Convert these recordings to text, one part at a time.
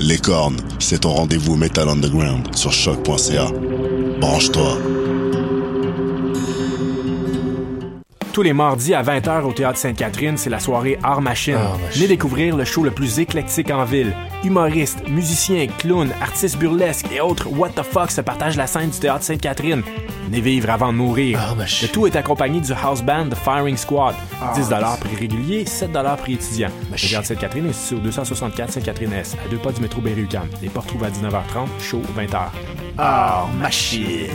Les cornes, c'est ton rendez-vous Metal Underground sur choc.ca. Branche-toi. Tous les mardis à 20h au Théâtre Sainte-Catherine, c'est la soirée Art Machine. Art Machine. Venez découvrir le show le plus éclectique en ville. Humoristes, musiciens, clowns, artistes burlesques et autres what the fuck se partagent la scène du Théâtre Sainte-Catherine. Venez vivre avant de mourir. Art Machine. Le tout est accompagné du house band The Firing Squad. Ah, 10 prix régulier, 7 prix étudiant. Le Théâtre Sainte-Catherine est situé au 264 Sainte-Catherine-S, à deux pas du métro Berry-UQAM. Les portes ouvrent à 19h30, show 20h. Art Machine.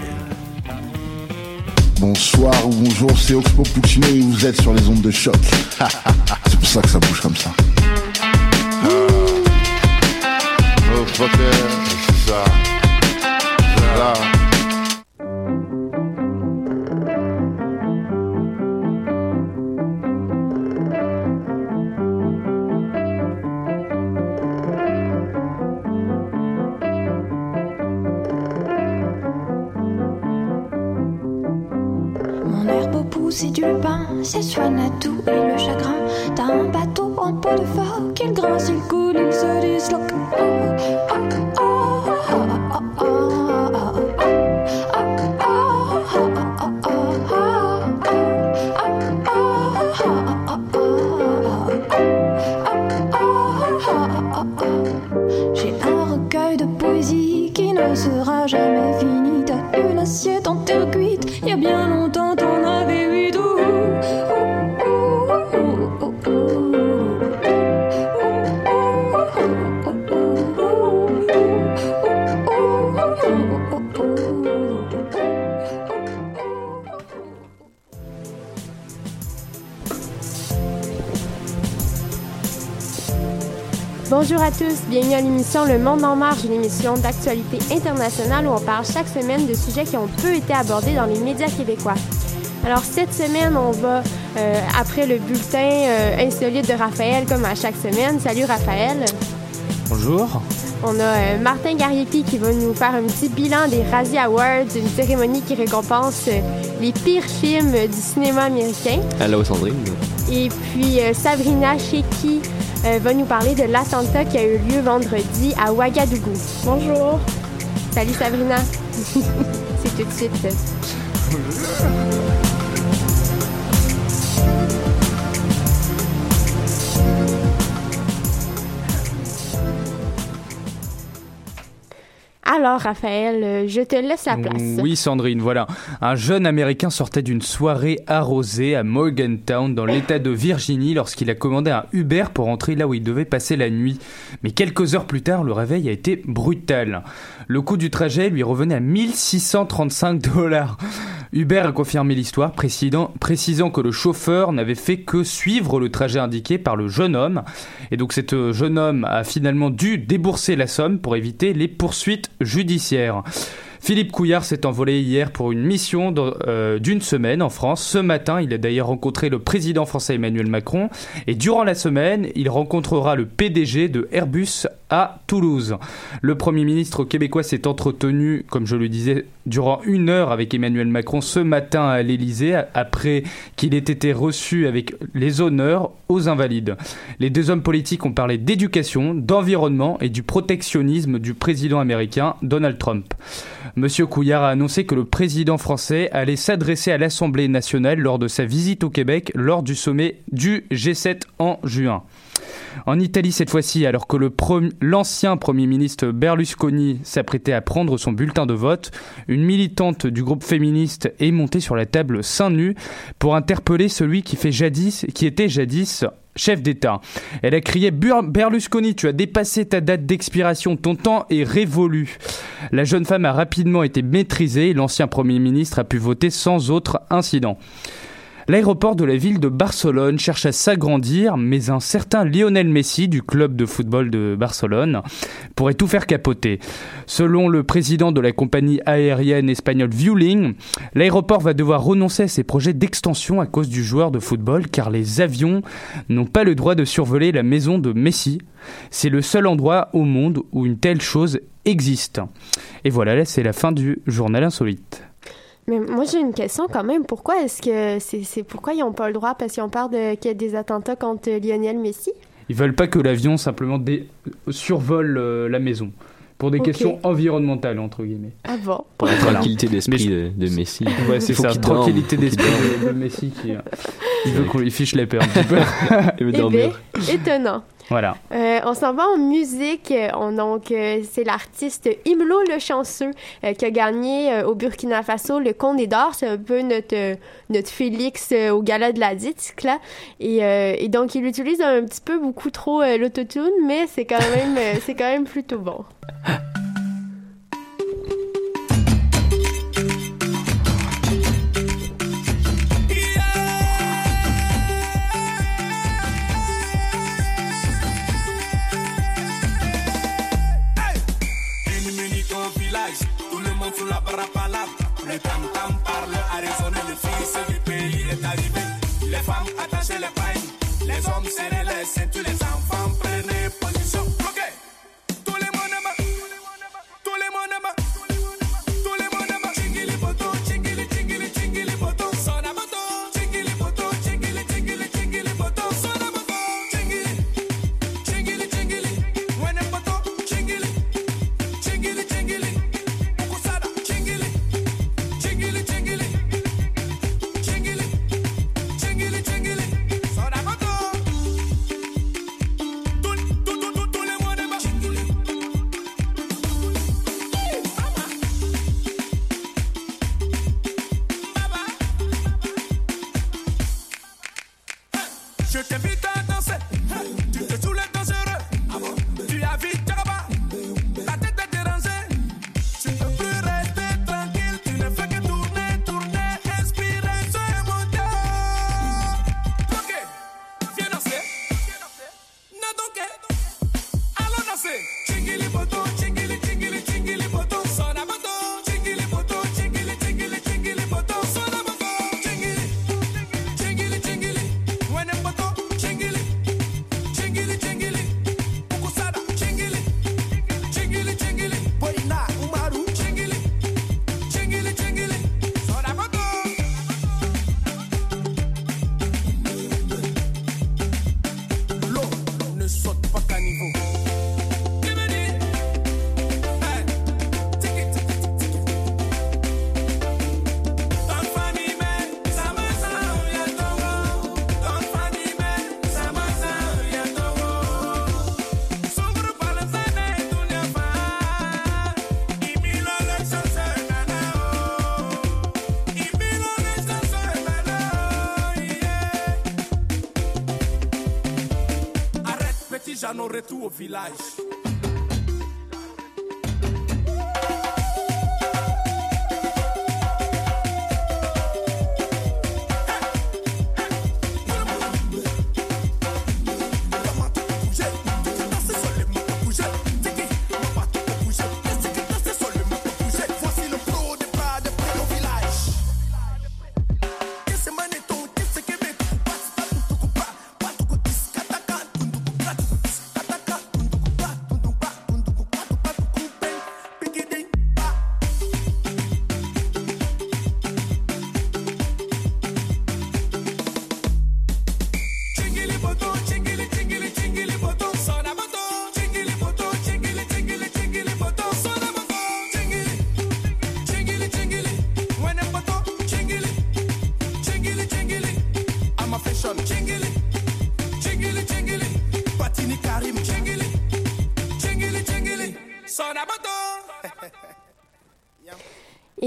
Bonsoir ou bonjour, c'est Oxpo Puccino et vous êtes sur les ondes de choc. c'est pour ça que ça bouge comme ça. Oh, fucker, c'est et du pain, c'est soigne à tout et le chagrin. T'as un bateau en peau de phoque, il grince, il coule, il se disloque. Oh, oh, oh, Bonjour à tous, bienvenue à l'émission Le Monde en marche, une émission d'actualité internationale où on parle chaque semaine de sujets qui ont peu été abordés dans les médias québécois. Alors cette semaine, on va, euh, après le bulletin euh, insolite de Raphaël, comme à chaque semaine. Salut Raphaël. Bonjour. On a euh, Martin Gariepi qui va nous faire un petit bilan des Razzie Awards, une cérémonie qui récompense euh, les pires films du cinéma américain. Allô, Sandrine. Et puis euh, Sabrina Cheki euh, va nous parler de l'attentat qui a eu lieu vendredi à Ouagadougou. Bonjour. Salut Sabrina. C'est tout de suite. Alors Raphaël, euh, je te laisse la place. Oui, Sandrine, voilà. Un jeune Américain sortait d'une soirée arrosée à Morgantown, dans l'État de Virginie, lorsqu'il a commandé un Uber pour rentrer là où il devait passer la nuit. Mais quelques heures plus tard, le réveil a été brutal. Le coût du trajet lui revenait à 1635 dollars. Uber a confirmé l'histoire, précisant, précisant que le chauffeur n'avait fait que suivre le trajet indiqué par le jeune homme. Et donc cet euh, jeune homme a finalement dû débourser la somme pour éviter les poursuites judiciaires. Philippe Couillard s'est envolé hier pour une mission euh, d'une semaine en France. Ce matin, il a d'ailleurs rencontré le président français Emmanuel Macron. Et durant la semaine, il rencontrera le PDG de Airbus à Toulouse. Le Premier ministre québécois s'est entretenu, comme je le disais, durant une heure avec Emmanuel Macron ce matin à l'Élysée, après qu'il ait été reçu avec les honneurs aux invalides. Les deux hommes politiques ont parlé d'éducation, d'environnement et du protectionnisme du président américain Donald Trump. Monsieur Couillard a annoncé que le président français allait s'adresser à l'Assemblée nationale lors de sa visite au Québec lors du sommet du G7 en juin. En Italie cette fois-ci, alors que l'ancien Premier ministre Berlusconi s'apprêtait à prendre son bulletin de vote, une militante du groupe féministe est montée sur la table seins nus pour interpeller celui qui, fait jadis, qui était jadis chef d'État. Elle a crié Berlusconi, tu as dépassé ta date d'expiration, ton temps est révolu. La jeune femme a rapidement été maîtrisée et l'ancien Premier ministre a pu voter sans autre incident. L'aéroport de la ville de Barcelone cherche à s'agrandir, mais un certain Lionel Messi du club de football de Barcelone pourrait tout faire capoter. Selon le président de la compagnie aérienne espagnole Vueling, l'aéroport va devoir renoncer à ses projets d'extension à cause du joueur de football car les avions n'ont pas le droit de survoler la maison de Messi. C'est le seul endroit au monde où une telle chose existe. Et voilà, là c'est la fin du journal insolite. Mais moi, j'ai une question quand même. Pourquoi est-ce que c'est pourquoi ils n'ont pas le droit? Parce qu'ils ont peur de qu'il y ait des attentats contre Lionel Messi? Ils veulent pas que l'avion simplement survole euh, la maison. Pour des questions environnementales, entre guillemets. Ah bon? Pour la tranquillité d'esprit de, Messi. Ouais, c'est ça, tranquillité d'esprit de, Messi qui. Euh, il veut qu'on lui fiche la paix un petit peu. il veut eh. Ben, étonnant. Voilà. Euh, on s'en va en musique. On, donc, euh, c'est l'artiste Imlo Le Chanceux euh, qui a gagné au Burkina Faso le Condé d'Or. C'est un peu notre, notre Félix au gala de la disque, là. Et, et, donc, il utilise un petit peu beaucoup trop l'autotune, mais c'est quand, même, c'est quand même plutôt bon. Le tam-tam parle à raisonner, le fils du pays est arrivé. Les femmes attachez les pailles, les hommes serrez les ceintures, les nos retour au village.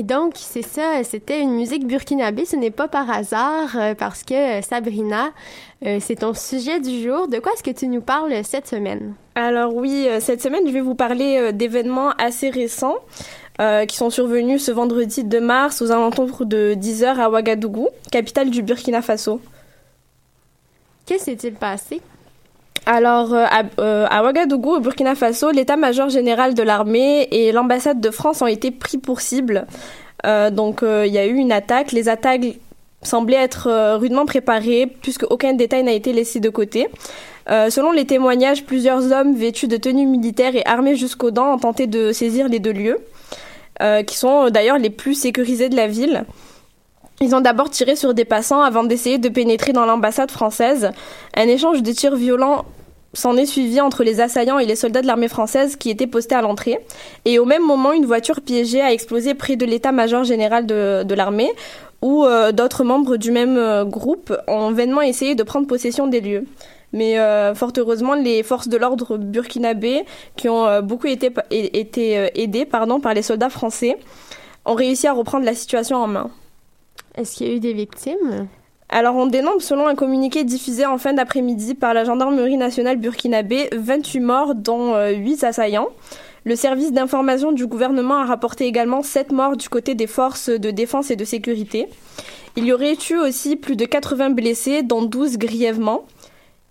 Donc, c'est ça, c'était une musique burkinabé. Ce n'est pas par hasard, euh, parce que euh, Sabrina, euh, c'est ton sujet du jour. De quoi est-ce que tu nous parles cette semaine? Alors oui, cette semaine, je vais vous parler d'événements assez récents qui sont survenus ce vendredi 2 mars aux alentours de 10h à Ouagadougou, capitale du Burkina Faso. Qu'est-ce qui s'est-il passé? Alors, euh, à, euh, à Ouagadougou, au Burkina Faso, l'état-major général de l'armée et l'ambassade de France ont été pris pour cible. Euh, donc, il y a eu une attaque. Les attaques semblaient être rudement préparées, puisque aucun détail n'a été laissé de côté. Selon les témoignages, plusieurs hommes vêtus de tenues militaires et armés jusqu'aux dents ont tenté de saisir les deux lieux, qui sont d'ailleurs les plus sécurisés de la ville. Ils ont d'abord tiré sur des passants avant d'essayer de pénétrer dans l'ambassade française. Un échange de tirs violents s'en est suivi entre les assaillants et les soldats de l'armée française qui étaient postés à l'entrée. Et au même moment, une voiture piégée a explosé près de l'état-major général de, l'armée, où euh, d'autres membres du même euh, groupe ont vainement essayé de prendre possession des lieux. Mais euh, fort heureusement, les forces de l'ordre burkinabé, qui ont beaucoup été, été aidées pardon, par les soldats français, ont réussi à reprendre la situation en main. Est-ce qu'il y a eu des victimes? Alors, on dénombre, selon un communiqué diffusé en fin d'après-midi par la gendarmerie nationale burkinabé, 28 morts, dont euh, 8 assaillants. Le service d'information du gouvernement a rapporté également 7 morts du côté des forces de défense et de sécurité. Il y aurait eu aussi plus de 80 blessés, dont 12 grièvement.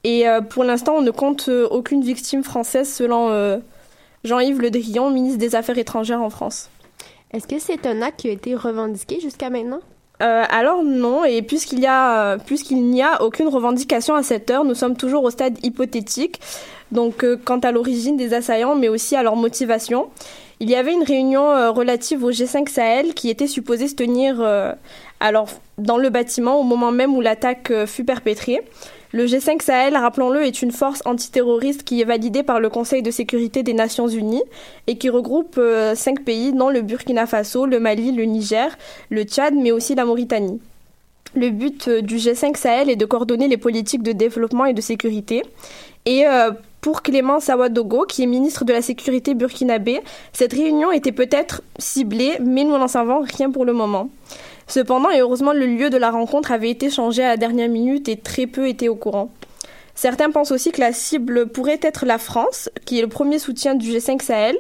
Et euh, pour l'instant, on ne compte euh, aucune victime française, selon euh, Jean-Yves Le Drian, ministre des Affaires étrangères en France. Est-ce que c'est un acte qui a été revendiqué jusqu'à maintenant? Euh, alors non, et puisqu'il y n'y a aucune revendication à cette heure, nous sommes toujours au stade hypothétique. Donc euh, quant à l'origine des assaillants, mais aussi à leur motivation, il y avait une réunion euh, relative au G5 Sahel qui était supposée se tenir alors dans le bâtiment au moment même où l'attaque fut perpétrée. Le G5 Sahel, rappelons-le, est une force antiterroriste qui est validée par le Conseil de sécurité des Nations Unies et qui regroupe euh, cinq pays, dont le Burkina Faso, le Mali, le Niger, le Tchad, mais aussi la Mauritanie. Le but euh, du G5 Sahel est de coordonner les politiques de développement et de sécurité. Et euh, pour Clément Sawadogo, qui est ministre de la Sécurité burkinabé, cette réunion était peut-être ciblée, mais nous n'en savons rien pour le moment. Cependant, et heureusement, le lieu de la rencontre avait été changé à la dernière minute et très peu étaient au courant. Certains pensent aussi que la cible pourrait être la France, qui est le premier soutien du G5 Sahel,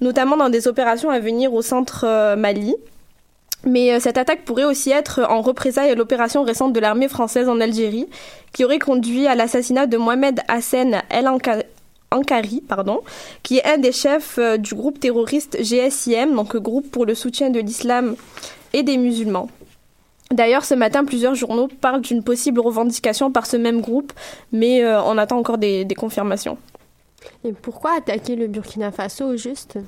notamment dans des opérations à venir au centre euh, Mali. Mais euh, cette attaque pourrait aussi être en représailles à l'opération récente de l'armée française en Algérie, qui aurait conduit à l'assassinat de Mohamed Hassan El Anka- Ankari, qui est un des chefs euh, du groupe terroriste GSIM, donc groupe pour le soutien de l'islam et des musulmans. D'ailleurs, ce matin, plusieurs journaux parlent d'une possible revendication par ce même groupe, mais euh, on attend encore des, des confirmations. Et pourquoi attaquer le Burkina Faso au juste?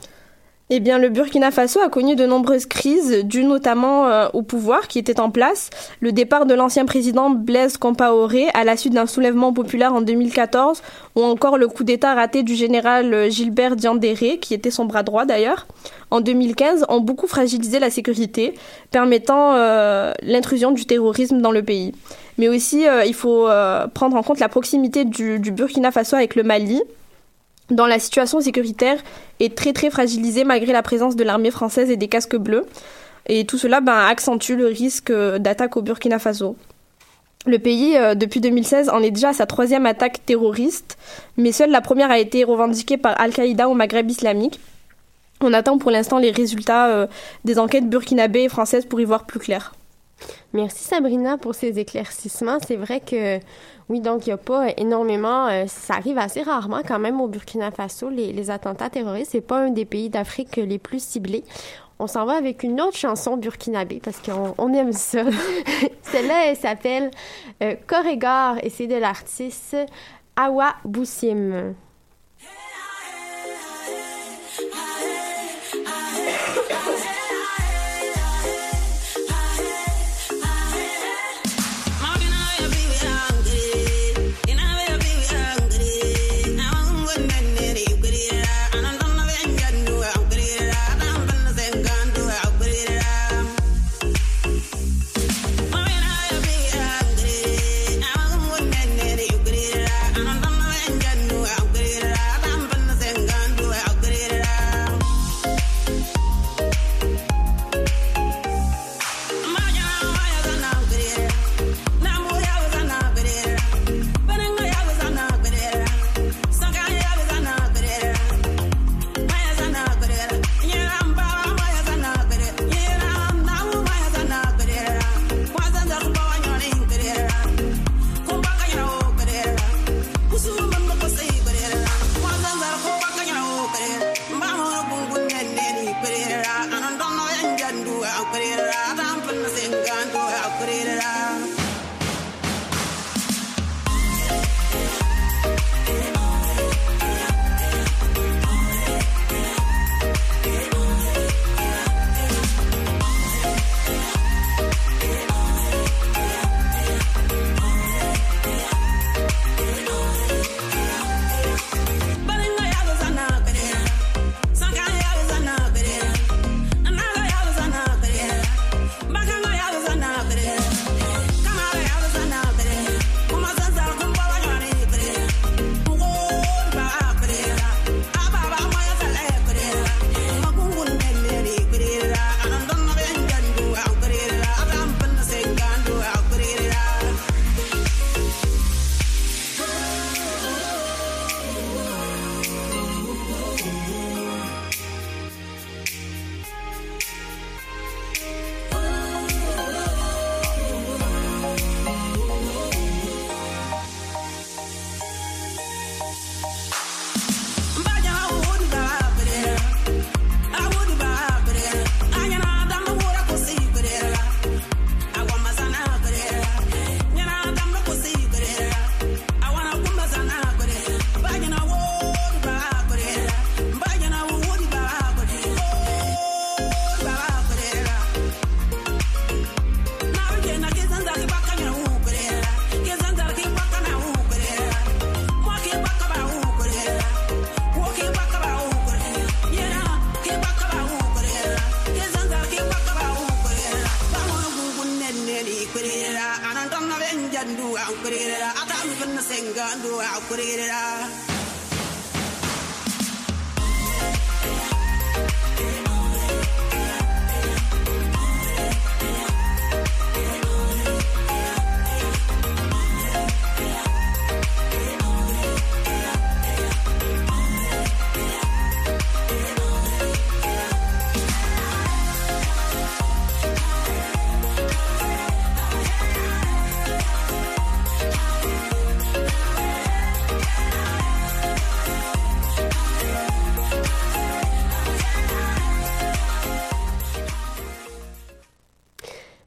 Eh bien, le Burkina Faso a connu de nombreuses crises, dues notamment euh, au pouvoir qui était en place, le départ de l'ancien président Blaise Compaoré à la suite d'un soulèvement populaire en 2014, ou encore le coup d'État raté du général euh, Gilbert Diandéré, qui était son bras droit d'ailleurs, en 2015, ont beaucoup fragilisé la sécurité, permettant euh, l'intrusion du terrorisme dans le pays. Mais aussi, il faut prendre en compte la proximité du Burkina Faso avec le Mali, dont la situation sécuritaire est très très fragilisée malgré la présence de l'armée française et des casques bleus. Et tout cela ben, accentue le risque euh, d'attaque au Burkina Faso. Le pays, euh, depuis 2016, en est déjà à sa troisième attaque terroriste, mais seule la première a été revendiquée par Al-Qaïda au Maghreb islamique. On attend pour l'instant les résultats euh, des enquêtes burkinabées et françaises pour y voir plus clair. Merci Sabrina pour ces éclaircissements. C'est vrai que oui, donc il n'y a pas énormément, euh, ça arrive assez rarement quand même au Burkina Faso, les, attentats terroristes. C'est pas un des pays d'Afrique les plus ciblés. On s'en va avec une autre chanson burkinabé parce qu'on on aime ça. Celle-là, elle s'appelle euh, et c'est de l'artiste Awa Boussim.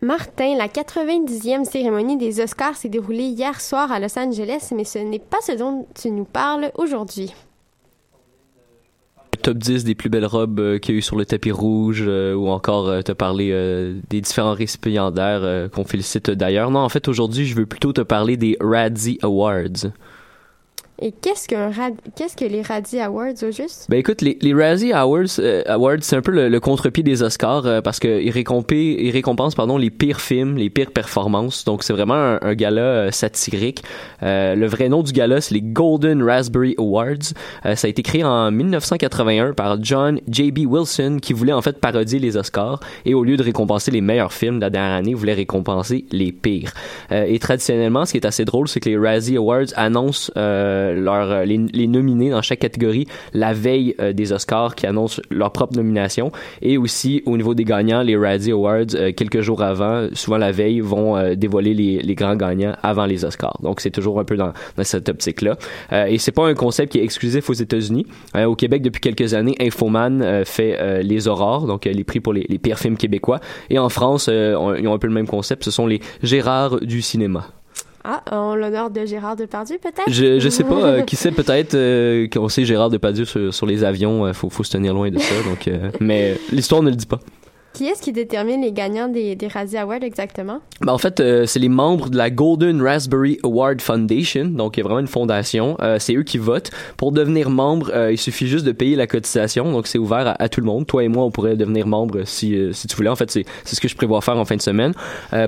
Martin, la 90e cérémonie des Oscars s'est déroulée hier soir à Los Angeles, mais ce n'est pas ce dont tu nous parles aujourd'hui. top 10 des plus belles robes euh, qu'il y a eu sur le tapis rouge euh, ou encore euh, te parler euh, des différents récipiendaires qu'on félicite d'ailleurs. Non, en fait, aujourd'hui, je veux plutôt te parler des Radzi Awards. Et qu'est-ce rad- qu'est-ce que les Radzi Awards au juste? Ben écoute, les, les Razzie Awards, euh, Awards c'est un peu le, contre-pied des Oscars euh, parce qu'ils ils récompensent pardon, les pires films, les pires performances. Donc c'est vraiment un, gala euh, satirique. Le vrai nom du gala, c'est les Golden Raspberry Awards. Ça a été créé en 1981 par John J.B. Wilson qui voulait en fait parodier les Oscars et au lieu de récompenser les meilleurs films de la dernière année, voulait récompenser les pires. Et traditionnellement, ce qui est assez drôle, c'est que les Razzie Awards annoncent leur, euh, les, les nominés dans chaque catégorie la veille euh, des Oscars qui annoncent leur propre nomination. Et aussi, au niveau des gagnants, les Razzie Awards, euh, quelques jours avant, souvent la veille, vont euh, dévoiler les, les grands gagnants avant les Oscars. Donc, c'est toujours un peu dans, dans cette optique-là. Euh, et c'est pas un concept qui est exclusif aux États-Unis. Euh, au Québec, depuis quelques années, Infoman euh, fait euh, les Aurores, donc euh, les prix pour les, les pires films québécois. Et en France, euh, on- ils ont un peu le même concept. Ce sont les Gérard du cinéma. Ah, en l'honneur de Gérard Depardieu, peut-être? Je, je sais pas, euh, qui sait peut-être euh, qu'on sait Gérard Depardieu sur, sur les avions, euh, faut, faut se tenir loin de ça. Donc, euh, mais l'histoire ne le dit pas. Qui est-ce qui détermine les gagnants des, des Razzie Awards exactement? Ben, en fait, euh, c'est les membres de la Golden Raspberry Award Foundation, donc il y a vraiment une fondation. Euh, c'est eux qui votent. Pour devenir membre, euh, il suffit juste de payer la cotisation, donc c'est ouvert à, tout le monde. Toi et moi, on pourrait devenir membre si, si tu voulais. En fait, c'est ce que je prévois faire en fin de semaine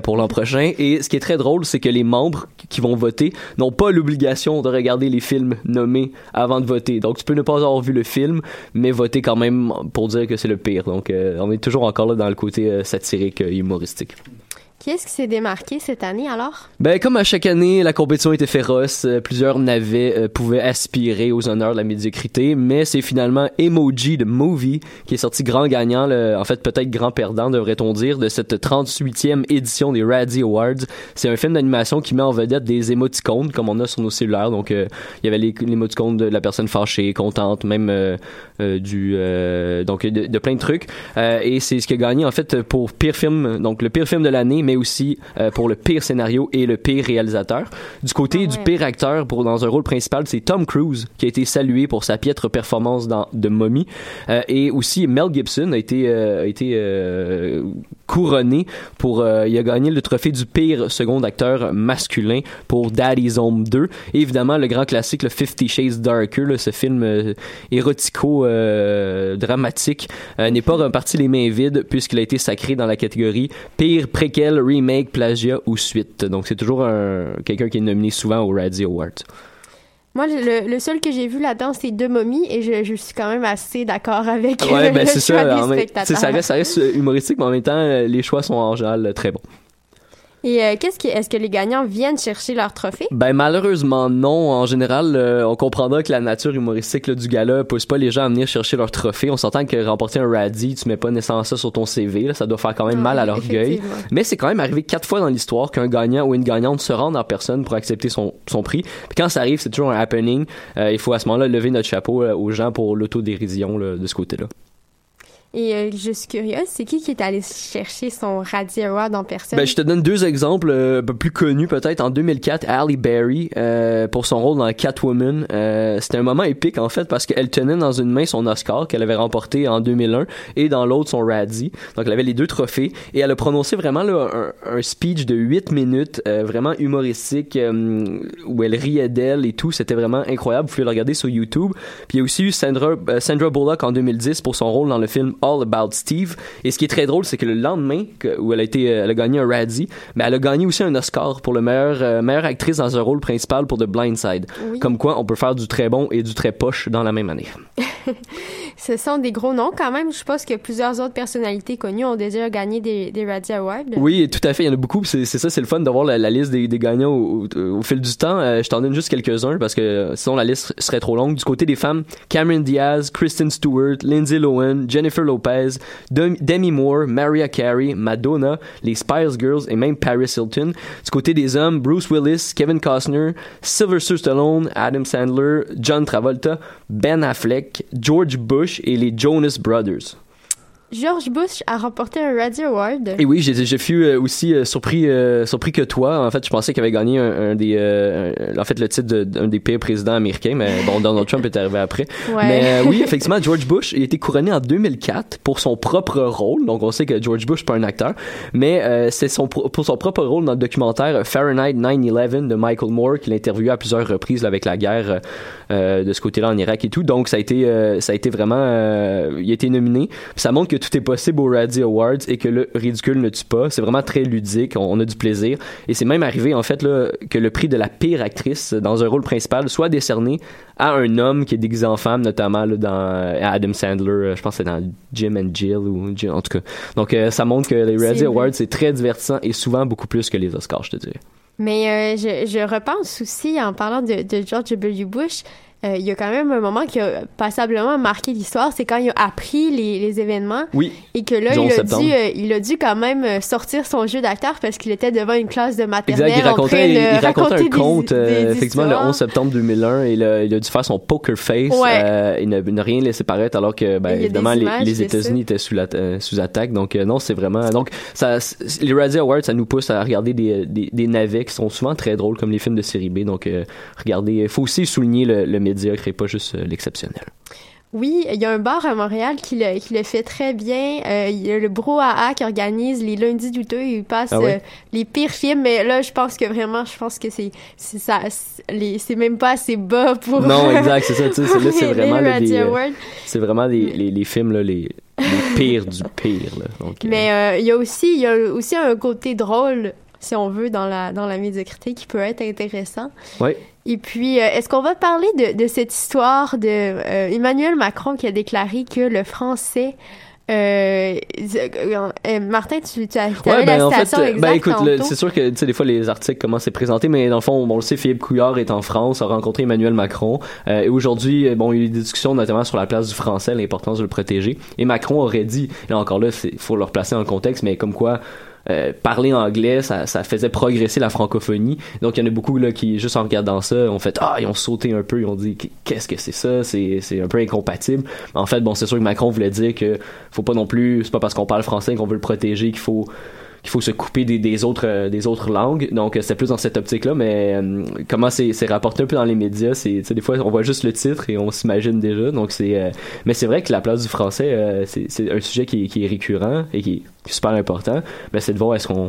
pour l'an prochain. Et ce qui est très drôle, c'est que les membres qui vont voter n'ont pas l'obligation de regarder les films nommés avant de voter. Donc tu peux ne pas avoir vu le film, mais voter quand même pour dire que c'est le pire. Donc on est toujours encore là dans le côté euh, satirique, euh, humoristique. Qui est-ce qui s'est démarqué cette année alors? Ben, comme à chaque année, la compétition était féroce. Euh, plusieurs navets euh, pouvaient aspirer aux honneurs de la médiocrité, mais c'est finalement Emoji de Movie qui est sorti grand gagnant, en fait peut-être grand perdant, devrait-on dire, de cette 38e édition des Radzi Awards. C'est un film d'animation qui met en vedette des émoticônes, comme on a sur nos cellulaires. Donc, euh, il y avait l'émoticône de la personne fâchée, contente, même du... donc, de, de plein de trucs. Et c'est ce qui a gagné, en fait, pour pire film, donc le pire film de l'année, mais aussi euh, pour le pire scénario et le pire réalisateur. Du côté du pire acteur pour dans un rôle principal, c'est Tom Cruise qui a été salué pour sa piètre performance dans The Mummy. Euh, et aussi Mel Gibson a été euh, a été couronné pour il a gagné le trophée du pire second acteur masculin pour Daddy's Home 2 et évidemment le grand classique le Fifty Shades Darker là, ce film érotico dramatique n'est pas reparti les mains vides puisqu'il a été sacré dans la catégorie pire préquel remake plagiat ou suite. Donc c'est toujours un quelqu'un qui est nominé souvent au Razzie Awards. Moi, le, le seul que j'ai vu là-dedans, c'est Deux momies et je, je suis quand même assez d'accord avec ouais euh, ben le choix ça des spectateurs. ça reste ça reste humoristique mais en même temps les choix sont en général très bons Et euh, qu'est-ce qui, est-ce que les gagnants viennent chercher leur trophée? Ben malheureusement non. En général, euh, on comprendra que la nature humoristique là, du gala pousse pas les gens à venir chercher leur trophée. On s'entend que remporter un Radzi, tu mets pas nécessairement ça sur ton CV. Là, ça doit faire quand même mal à l'orgueil. Mais c'est quand même arrivé quatre fois dans l'histoire qu'un gagnant ou une gagnante se rende en personne pour accepter son, son prix. Puis quand ça arrive, c'est toujours un happening. Euh, il faut à ce moment-là lever notre chapeau aux gens pour l'autodérision de ce côté-là. Et euh, je suis curieuse, c'est qui qui est allé chercher son Radzi Award en personne? Ben, je te donne deux exemples euh, peu plus connus peut-être. En 2004, Halle Berry, euh, pour son rôle dans Catwoman, euh, c'était un moment épique en fait parce qu'elle tenait dans une main son Oscar qu'elle avait remporté en 2001 et dans l'autre son Razzie. Donc elle avait les deux trophées et elle a prononcé vraiment là, un, speech de 8 minutes, euh, vraiment humoristique, euh, où elle riait d'elle et tout. C'était vraiment incroyable. Vous pouvez le regarder sur YouTube. Puis il y a aussi eu Sandra, Sandra Bullock en 2010 pour son rôle dans le film All About Steve. Et ce qui est très drôle, c'est que le lendemain que- où elle a été, euh, elle a gagné un Razzie, mais elle a gagné aussi un Oscar pour le meilleur euh, meilleure actrice dans un rôle principal pour The Blind Side. Oui. Comme quoi, on peut faire du très bon et du très poche dans la même année. Ce sont des gros noms quand même. Je pense que plusieurs autres personnalités connues ont déjà gagné des, des Razzie Awards. Oui, tout à fait. Il y en a beaucoup. C'est ça, c'est le fun d'avoir la, la liste des, des gagnants au, au- au fil du temps. Euh, je t'en donne juste quelques-uns parce que sinon la liste serait trop longue. Du côté des femmes, Cameron Diaz, Kristen Stewart, Lindsay Lohan, Jennifer Lopez, Dem- Demi Moore, Mariah Carey, Madonna, les Spice Girls et même Paris Hilton. Du côté des hommes, Bruce Willis, Kevin Costner, Sylvester Stallone, Adam Sandler, John Travolta, Ben Affleck, George Bush et les Jonas Brothers. George Bush a remporté un Razzie Award. Et oui, j'ai, j'ai fui euh, aussi euh, surpris, euh, surpris que toi. En fait, je pensais qu'il avait gagné un, un des, euh, un- en fait, le titre de- d'un des pires présidents américains, mais bon, Donald Trump est arrivé après. Ouais. Mais euh, oui, effectivement, George Bush a été couronné en 2004 pour son propre rôle. Donc, on sait que George Bush n'est pas un acteur, mais euh, c'est son pour son propre rôle dans le documentaire Fahrenheit 9/11 de Michael Moore qu'il a interviewé à plusieurs reprises là, avec la guerre euh, de ce côté-là en Irak et tout. Donc, ça a été, euh, ça a été vraiment, euh, il a été nominé. Ça montre que tout est possible aux Razzie Awards et que le ridicule ne tue pas. C'est vraiment très ludique. On, on a du plaisir. Et c'est même arrivé, en fait, là, que le prix de la pire actrice dans un rôle principal soit décerné à un homme qui est déguisé en femme, notamment là, dans euh, Adam Sandler. euh, Je pense que c'est dans Jim and Jill ou Jill, en tout cas. Donc, euh, ça montre que les vrai. Awards, c'est très divertissant et souvent beaucoup plus que les Oscars, je te dirais. Mais euh, je, je repense aussi, en parlant de, de George W. Bush, euh, il y a quand même un moment qui a passablement marqué l'histoire, c'est quand il a appris les, les événements Oui. et que là, Du il 11 a, septembre. dû, euh, il a dû quand même euh, sortir son jeu d'acteur parce qu'il était devant une classe de maternelle Exact, il en train racontait, de il racontait un des- conte, euh, des effectivement, le histoires. 11 septembre 2001, et là, il a dû faire son poker face. Ouais. il n'a rien laissé paraître, alors que, ben, évidemment, les, États-Unis étaient sous, la, sous attaque. Donc, non, c'est vraiment. Donc, ça, les Razzie Awards, ça nous pousse à regarder des, des, navets qui sont souvent très drôles, comme les films de série B. Donc, regardez, il faut aussi souligner le, le médiocre et pas juste euh, l'exceptionnel. Oui, il y a un bar à Montréal qui le, qui le fait très bien. Euh, il y a le Brouhaha qui organise les lundis douteux. Il passe Ah euh, les pires films. Mais là, je pense que vraiment, je pense que c'est c'est ça, c'est- même pas assez bas pour. Non, exact, c'est ça. tu sais, c'est- Là, c'est les vraiment là, des, euh, c'est vraiment les, les, les films là, les, les pires du pire. Là. Donc, Mais il y a aussi il y a aussi un côté drôle, si on veut, dans la dans la médiocrité qui peut être intéressant. ouais. Et puis, euh, est-ce qu'on va parler de, de cette histoire de euh, Emmanuel Macron qui a déclaré que le français Euh, euh, Martin, tu, tu as Ouais, ben, la en fait, exacte ben écoute, c'est sûr que tu sais des fois les articles commencent à se présenter, mais dans le fond, bon, on le sait, Philippe Couillard est en France, a rencontré Emmanuel Macron, euh, et aujourd'hui, bon, il y a eu des discussions notamment sur la place du français, l'importance de le protéger, et Macron aurait dit, là encore là, il faut le replacer dans le contexte, mais comme quoi. Euh, parler anglais, ça, faisait progresser la francophonie. Donc il y en a beaucoup là qui, juste en regardant ça, ont fait ah ils ont sauté un peu, ils ont dit qu'est-ce que c'est ça, c'est c'est un peu incompatible. En fait bon c'est sûr que Macron voulait dire que faut pas non plus, c'est pas parce qu'on parle français qu'on veut le protéger qu'il faut qu'il faut se couper des, des autres euh, des autres langues. Donc euh, c'était plus dans cette optique là mais euh, comment c'est c'est rapporté un peu dans les médias c'est des fois on voit juste le titre et on s'imagine déjà. Donc c'est mais c'est vrai que la place du français c'est c'est un sujet qui, est- qui est récurrent et qui est super important. Mais c'est de voir est-ce qu'on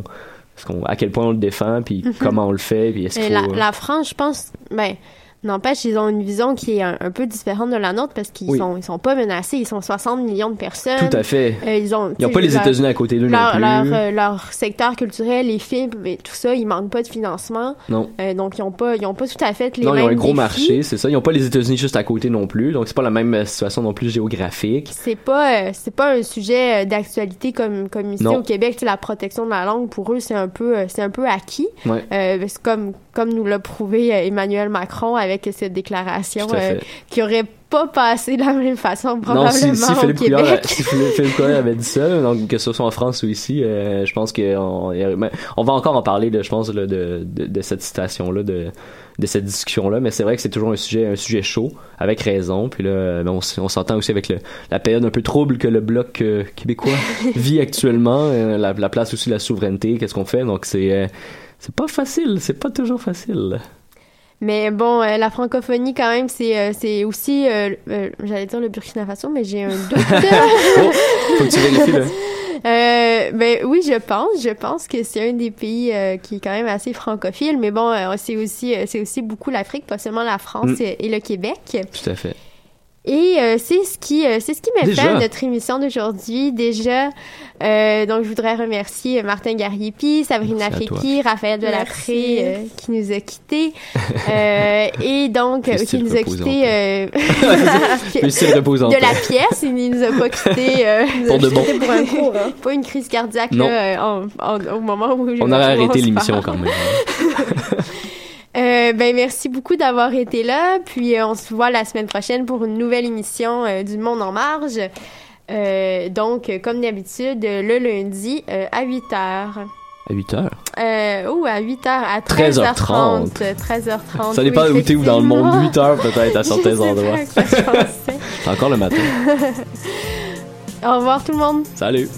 est-ce qu'on à quel point on le défend puis Mhm. comment on le fait puis est-ce qu'il la, faut la France, je pense, ben, n'empêche, ils ont une vision qui est un, un peu différente de la nôtre parce qu'ils Oui. sont, ils sont pas menacés. Ils sont 60 millions de personnes. Tout à fait. Euh, ils ont, Ils pas les États-Unis à côté d'eux non plus. Leur, euh, leur secteur culturel, les films et tout ça, ils manquent pas de financement. Non. Euh, donc, ils ont pas, ils ont pas tout à fait les non, ils mêmes ont un gros défis. marché, c'est ça. Ils ont pas les États-Unis juste à côté non plus, donc c'est pas la même situation non plus géographique. C'est pas, c'est pas un sujet d'actualité comme, comme ici Non. au Québec. La protection de la langue, pour eux, c'est un peu, c'est un peu acquis. Ouais. C'est comme, comme nous l'a prouvé Emmanuel Macron avec cette déclaration euh, qui aurait pas passé de la même façon Non, probablement si, si au Philippe Couillard, Québec. si Philippe, Philippe Couillard avait dit ça, donc que ce soit en France ou ici, euh, je pense qu'on on va encore en parler, de, je pense, là, de, de, de cette citation-là, de, de cette discussion-là, mais c'est vrai que c'est toujours un sujet, un sujet chaud, avec raison. Puis là, ben, on, s'entend aussi avec le, la période un peu trouble que le bloc euh, québécois vit actuellement, euh, la, la place aussi de la souveraineté, qu'est-ce qu'on fait, donc c'est euh, c'est pas facile, c'est pas toujours facile. Mais bon, euh, la francophonie, quand même, c'est euh, c'est aussi, euh, euh, j'allais dire le Burkina Faso, mais j'ai un doute. Oh, faut que tu vérifies, là. Euh, ben oui, je pense. Je pense que c'est un des pays euh, qui est quand même assez francophile. Mais bon, euh, c'est aussi, euh, c'est aussi beaucoup l'Afrique, pas seulement la France Mm. et, et le Québec. Tout à fait. Et euh, c'est ce qui, euh, c'est ce qui met fin à notre émission d'aujourd'hui. Déjà, euh, donc je voudrais remercier Martin Gariepi, Sabrina. Féqui, Raphaël. Delapré euh, qui nous a quittés. Euh, et donc, euh, qui nous a quittés euh, de la pièce. Il nous a pas quittés euh, Pour de bon. pour un cours, hein. Pas une crise cardiaque là, en- en- au moment où On aurait arrêté l'émission quand même. Euh, ben merci beaucoup d'avoir été là. Puis euh, on se voit la semaine prochaine pour une nouvelle émission euh, du Monde en marge. Donc, comme d'habitude, le lundi à 8 h. À 8 heures? Euh, ou à 8 h à 13h30. 13h30. 13h30. Ça dépend oui, où t'es ou dans le monde. effectivement. 8 heures peut-être à certains endroits. C'est encore le matin. Au revoir tout le monde. Salut.